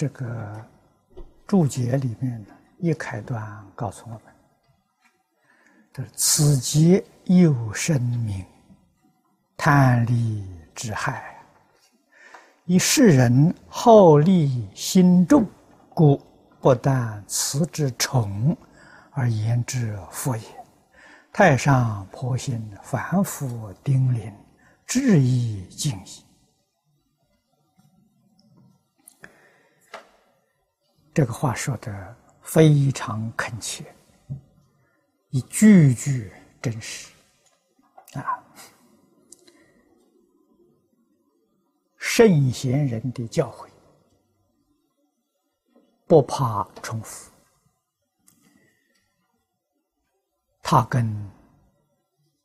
这个注解里面呢，一开端告诉我们：“这此劫有生命，贪利之害，以世人好利心重，故不但辞之宠，而言之福也。太上婆心，反复叮咛，至意敬意。”这个话说的非常恳切，一句句真实啊！圣贤人的教诲，不怕重复，他跟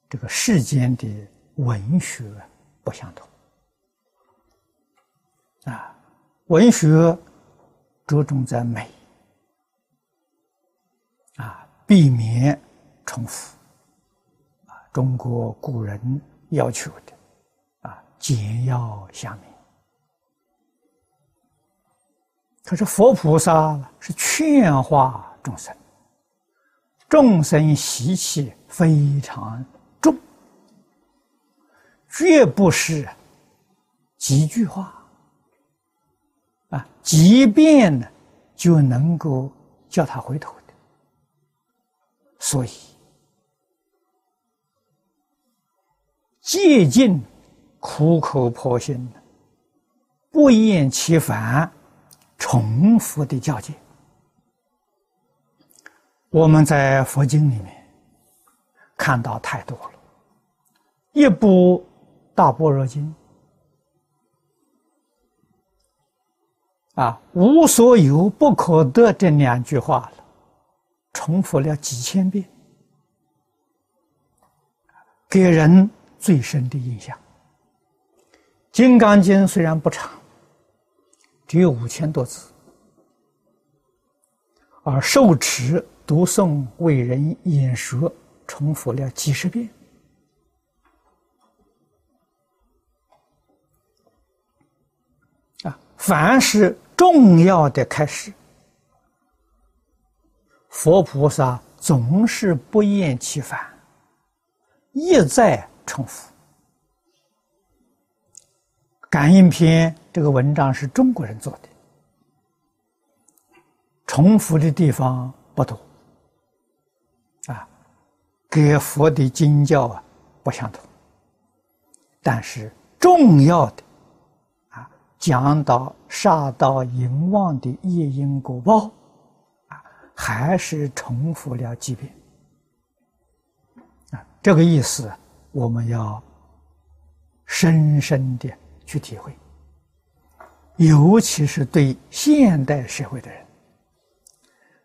这个世间的文学不相同啊，文学。着重在美，啊，避免重复，啊，中国古人要求的，啊，简要详明。可是佛菩萨是劝化众生，众生习气非常重，绝不是几句话。啊，即便呢，就能够叫他回头的。所以，戒尽苦口婆心的，不厌其烦，重复的教诫，我们在佛经里面看到太多了。一部《大般若经》。啊，无所有不可得这两句话了，重复了几千遍，给人最深的印象。《金刚经》虽然不长，只有五千多字，而受持读诵为人演说，重复了几十遍。啊，凡是。重要的开始，佛菩萨总是不厌其烦，一再重复。感应篇这个文章是中国人做的，重复的地方不多，啊，跟佛的经教啊不相同，但是重要的。讲到杀盗淫妄的业因果报，啊，还是重复了几遍，啊，这个意思我们要深深的去体会，尤其是对现代社会的人，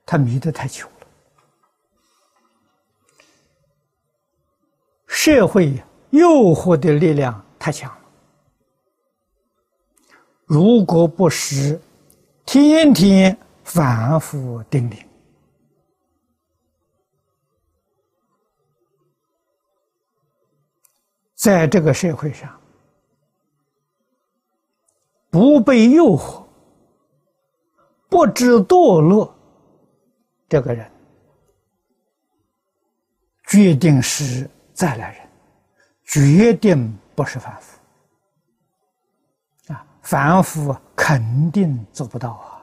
他迷得太久了，社会诱惑的力量太强。如果不是天天反复叮咛，在这个社会上不被诱惑、不知堕落，这个人决定是再来人，决定不是凡夫。凡夫肯定做不到啊！